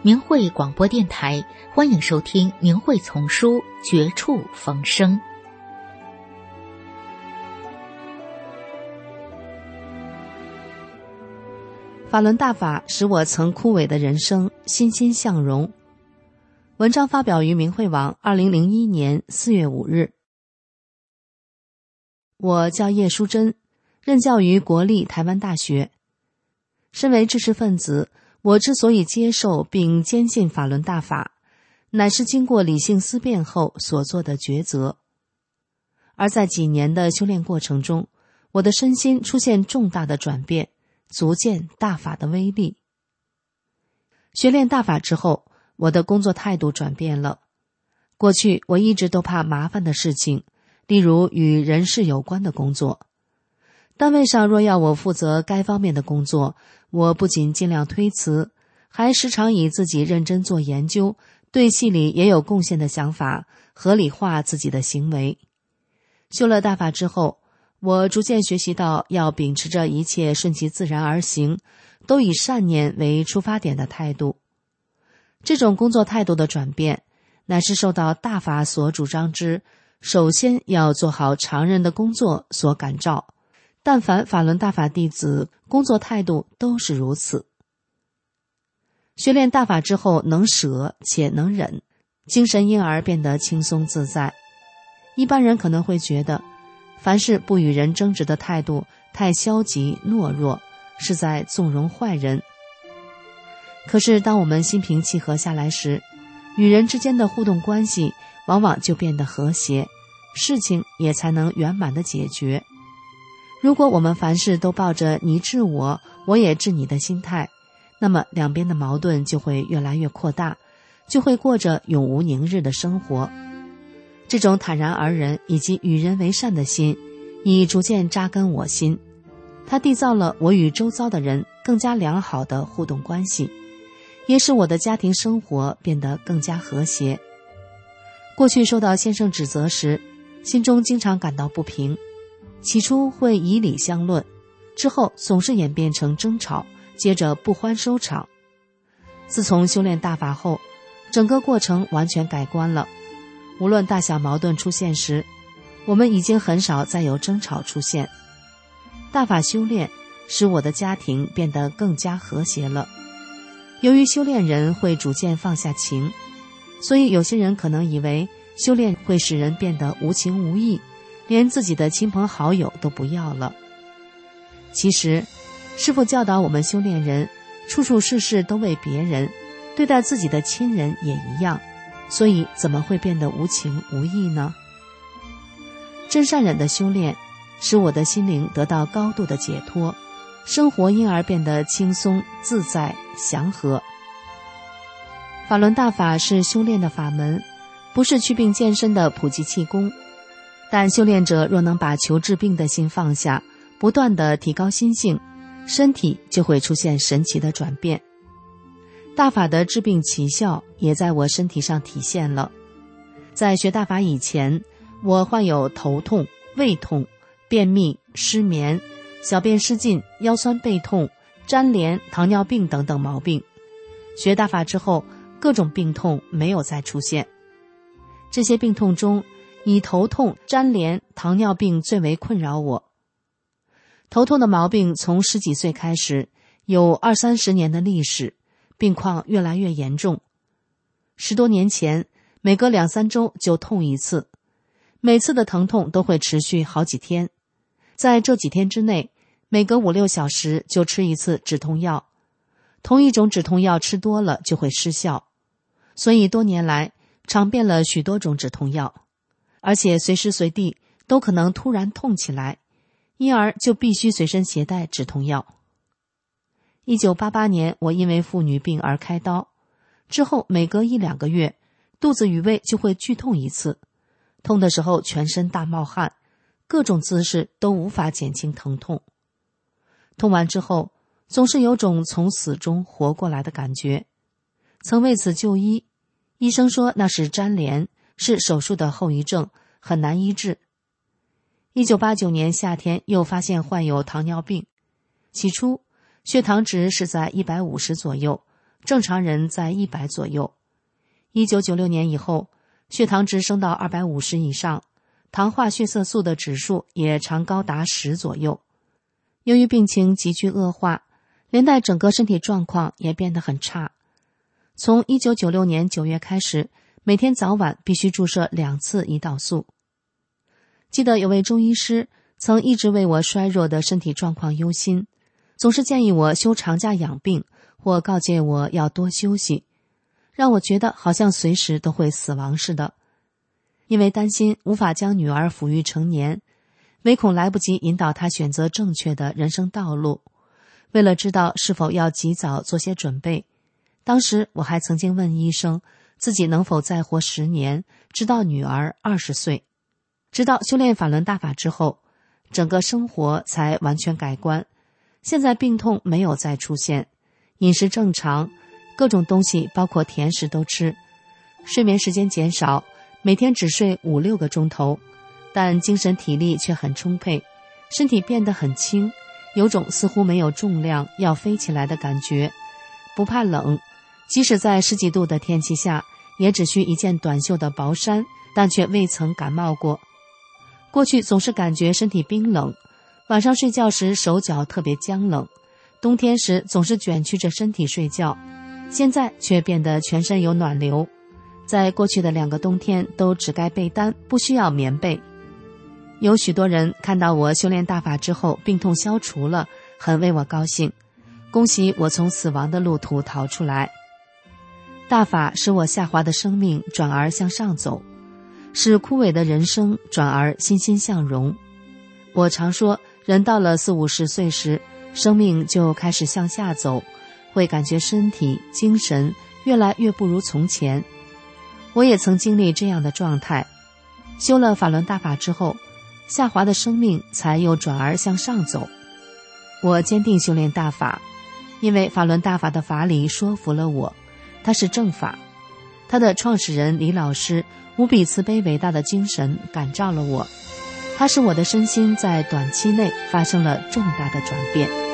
明慧广播电台，欢迎收听《明慧丛书·绝处逢生》。法轮大法使我曾枯萎的人生欣欣向荣。文章发表于明慧网，二零零一年四月五日。我叫叶淑珍，任教于国立台湾大学。身为知识分子。我之所以接受并坚信法轮大法，乃是经过理性思辨后所做的抉择。而在几年的修炼过程中，我的身心出现重大的转变，足见大法的威力。学练大法之后，我的工作态度转变了。过去我一直都怕麻烦的事情，例如与人事有关的工作。单位上若要我负责该方面的工作，我不仅尽量推辞，还时常以自己认真做研究、对戏里也有贡献的想法合理化自己的行为。修了大法之后，我逐渐学习到要秉持着一切顺其自然而行，都以善念为出发点的态度。这种工作态度的转变，乃是受到大法所主张之首先要做好常人的工作所感召。但凡法轮大法弟子，工作态度都是如此。学练大法之后，能舍且能忍，精神因而变得轻松自在。一般人可能会觉得，凡事不与人争执的态度太消极懦弱，是在纵容坏人。可是，当我们心平气和下来时，与人之间的互动关系往往就变得和谐，事情也才能圆满的解决。如果我们凡事都抱着你治我，我也治你的心态，那么两边的矛盾就会越来越扩大，就会过着永无宁日的生活。这种坦然而人以及与人为善的心，已逐渐扎根我心，它缔造了我与周遭的人更加良好的互动关系，也使我的家庭生活变得更加和谐。过去受到先生指责时，心中经常感到不平。起初会以理相论，之后总是演变成争吵，接着不欢收场。自从修炼大法后，整个过程完全改观了。无论大小矛盾出现时，我们已经很少再有争吵出现。大法修炼使我的家庭变得更加和谐了。由于修炼人会逐渐放下情，所以有些人可能以为修炼会使人变得无情无义。连自己的亲朋好友都不要了。其实，师傅教导我们修炼人，处处事事都为别人，对待自己的亲人也一样，所以怎么会变得无情无义呢？真善忍的修炼，使我的心灵得到高度的解脱，生活因而变得轻松自在祥和。法轮大法是修炼的法门，不是祛病健身的普及气功。但修炼者若能把求治病的心放下，不断的提高心性，身体就会出现神奇的转变。大法的治病奇效也在我身体上体现了。在学大法以前，我患有头痛、胃痛、便秘、失眠、小便失禁、腰酸背痛、粘连、糖尿病等等毛病。学大法之后，各种病痛没有再出现。这些病痛中，以头痛、粘连、糖尿病最为困扰我。头痛的毛病从十几岁开始，有二三十年的历史，病况越来越严重。十多年前，每隔两三周就痛一次，每次的疼痛都会持续好几天。在这几天之内，每隔五六小时就吃一次止痛药。同一种止痛药吃多了就会失效，所以多年来尝遍了许多种止痛药。而且随时随地都可能突然痛起来，因而就必须随身携带止痛药。一九八八年，我因为妇女病而开刀，之后每隔一两个月，肚子与胃就会剧痛一次，痛的时候全身大冒汗，各种姿势都无法减轻疼痛。痛完之后，总是有种从死中活过来的感觉。曾为此就医，医生说那是粘连，是手术的后遗症，很难医治。一九八九年夏天，又发现患有糖尿病，起初血糖值是在一百五十左右，正常人在一百左右。一九九六年以后，血糖值升到二百五十以上，糖化血色素的指数也常高达十左右。由于病情急剧恶化，连带整个身体状况也变得很差。从一九九六年九月开始，每天早晚必须注射两次胰岛素。记得有位中医师曾一直为我衰弱的身体状况忧心，总是建议我休长假养病，或告诫我要多休息，让我觉得好像随时都会死亡似的。因为担心无法将女儿抚育成年，唯恐来不及引导她选择正确的人生道路，为了知道是否要及早做些准备，当时我还曾经问医生自己能否再活十年，直到女儿二十岁。直到修炼法轮大法之后，整个生活才完全改观。现在病痛没有再出现，饮食正常，各种东西包括甜食都吃，睡眠时间减少，每天只睡五六个钟头，但精神体力却很充沛，身体变得很轻，有种似乎没有重量要飞起来的感觉，不怕冷，即使在十几度的天气下，也只需一件短袖的薄衫，但却未曾感冒过。过去总是感觉身体冰冷，晚上睡觉时手脚特别僵冷，冬天时总是卷曲着身体睡觉，现在却变得全身有暖流。在过去的两个冬天都只盖被单，不需要棉被。有许多人看到我修炼大法之后病痛消除了，很为我高兴，恭喜我从死亡的路途逃出来。大法使我下滑的生命转而向上走。使枯萎的人生转而欣欣向荣。我常说，人到了四五十岁时，生命就开始向下走，会感觉身体、精神越来越不如从前。我也曾经历这样的状态，修了法轮大法之后，下滑的生命才又转而向上走。我坚定修炼大法，因为法轮大法的法理说服了我，它是正法。它的创始人李老师。无比慈悲伟大的精神感召了我，他使我的身心在短期内发生了重大的转变。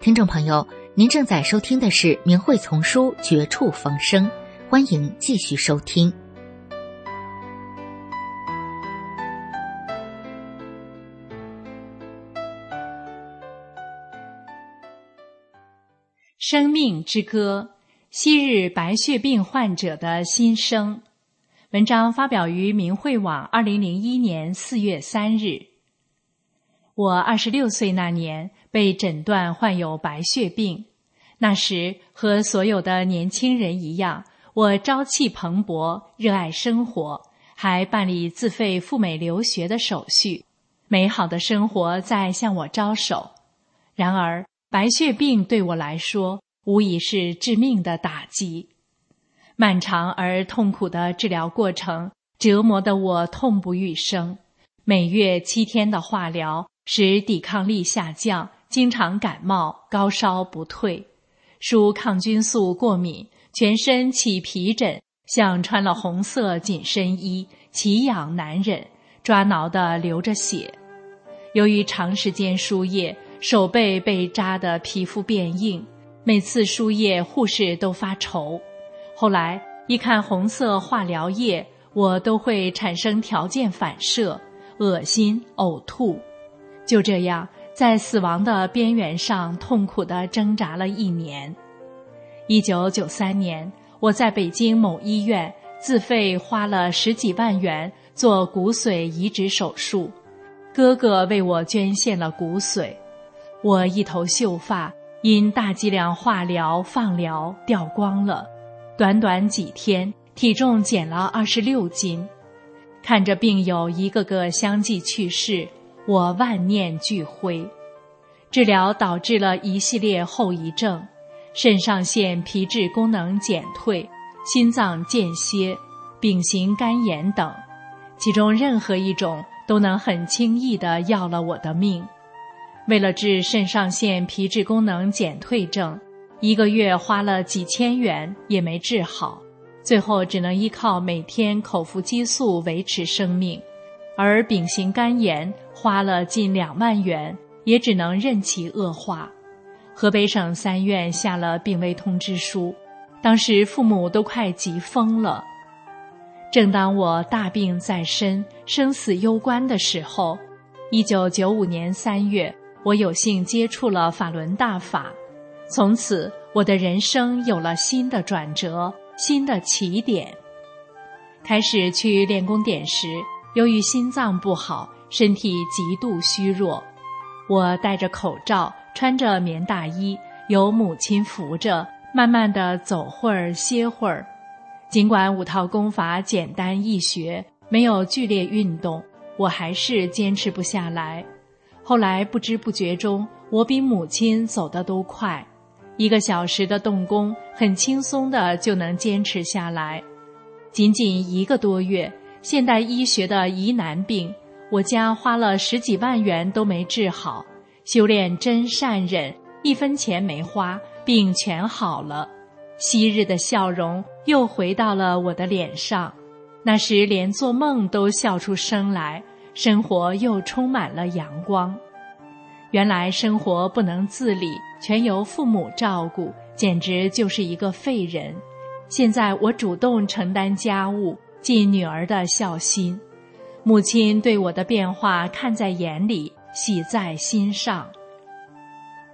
听众朋友，您正在收听的是《明慧丛书》《绝处逢生》，欢迎继续收听。生命之歌：昔日白血病患者的心声。文章发表于明慧网，二零零一年四月三日。我二十六岁那年被诊断患有白血病，那时和所有的年轻人一样，我朝气蓬勃，热爱生活，还办理自费赴美留学的手续，美好的生活在向我招手。然而，白血病对我来说无疑是致命的打击，漫长而痛苦的治疗过程折磨得我痛不欲生，每月七天的化疗。使抵抗力下降，经常感冒，高烧不退，输抗菌素过敏，全身起皮疹，像穿了红色紧身衣，奇痒难忍，抓挠的流着血。由于长时间输液，手背被扎得皮肤变硬，每次输液护士都发愁。后来一看红色化疗液，我都会产生条件反射，恶心呕吐。就这样，在死亡的边缘上痛苦的挣扎了一年。一九九三年，我在北京某医院自费花了十几万元做骨髓移植手术，哥哥为我捐献了骨髓。我一头秀发因大剂量化疗、放疗掉光了，短短几天，体重减了二十六斤。看着病友一个个相继去世，我万念俱灰。治疗导致了一系列后遗症：肾上腺皮质功能减退、心脏间歇、丙型肝炎等，其中任何一种都能很轻易地要了我的命。为了治肾上腺皮质功能减退症，一个月花了几千元也没治好。最后只能依靠每天口服激素维持生命，而丙型肝炎花了近两万元，也只能任其恶化。河北省三院下了病危通知书，当时父母都快急疯了。正当我大病在身、生死攸关的时候，一九九五年三月，我有幸接触了法轮大法，从此我的人生有了新的转折。新的起点。开始去练功点时，由于心脏不好，身体极度虚弱。我戴着口罩，穿着棉大衣，由母亲扶着，慢慢的走会儿，歇会儿。尽管五套功法简单易学，没有剧烈运动，我还是坚持不下来。后来不知不觉中，我比母亲走得都快。一个小时的动功，很轻松的就能坚持下来。仅仅一个多月，现代医学的疑难病，我家花了十几万元都没治好。修炼真善忍，一分钱没花，病全好了。昔日的笑容又回到了我的脸上，那时连做梦都笑出声来，生活又充满了阳光。原来生活不能自理，全由父母照顾，简直就是一个废人。现在我主动承担家务，尽女儿的孝心，母亲对我的变化看在眼里，喜在心上。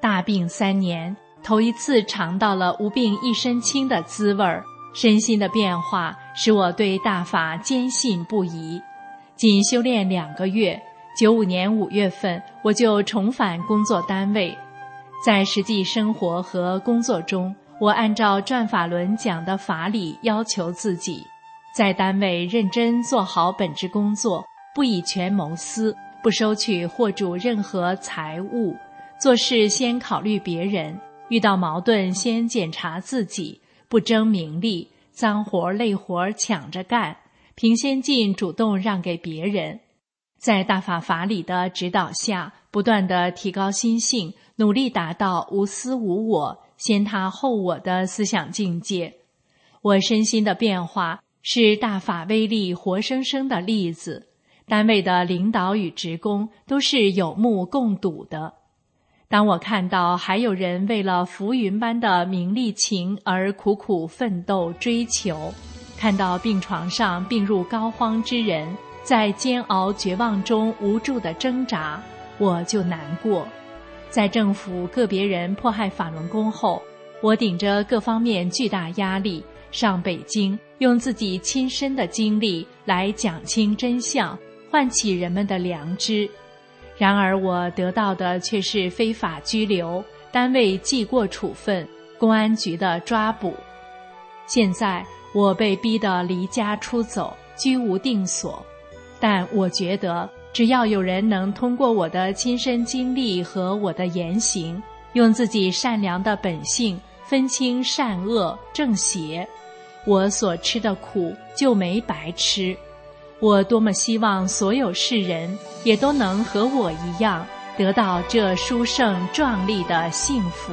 大病三年，头一次尝到了无病一身轻的滋味儿，身心的变化使我对大法坚信不疑。仅修炼两个月。九五年五月份，我就重返工作单位，在实际生活和工作中，我按照转法轮讲的法理要求自己，在单位认真做好本职工作，不以权谋私，不收取货主任何财物，做事先考虑别人，遇到矛盾先检查自己，不争名利，脏活累活抢着干，凭先进主动让给别人。在大法法理的指导下，不断的提高心性，努力达到无私无我、先他后我的思想境界。我身心的变化是大法威力活生生的例子。单位的领导与职工都是有目共睹的。当我看到还有人为了浮云般的名利情而苦苦奋斗追求，看到病床上病入膏肓之人。在煎熬、绝望中无助的挣扎，我就难过。在政府个别人迫害法轮功后，我顶着各方面巨大压力上北京，用自己亲身的经历来讲清真相，唤起人们的良知。然而，我得到的却是非法拘留、单位记过处分、公安局的抓捕。现在，我被逼得离家出走，居无定所。但我觉得，只要有人能通过我的亲身经历和我的言行，用自己善良的本性分清善恶正邪，我所吃的苦就没白吃。我多么希望所有世人也都能和我一样，得到这殊胜壮丽的幸福。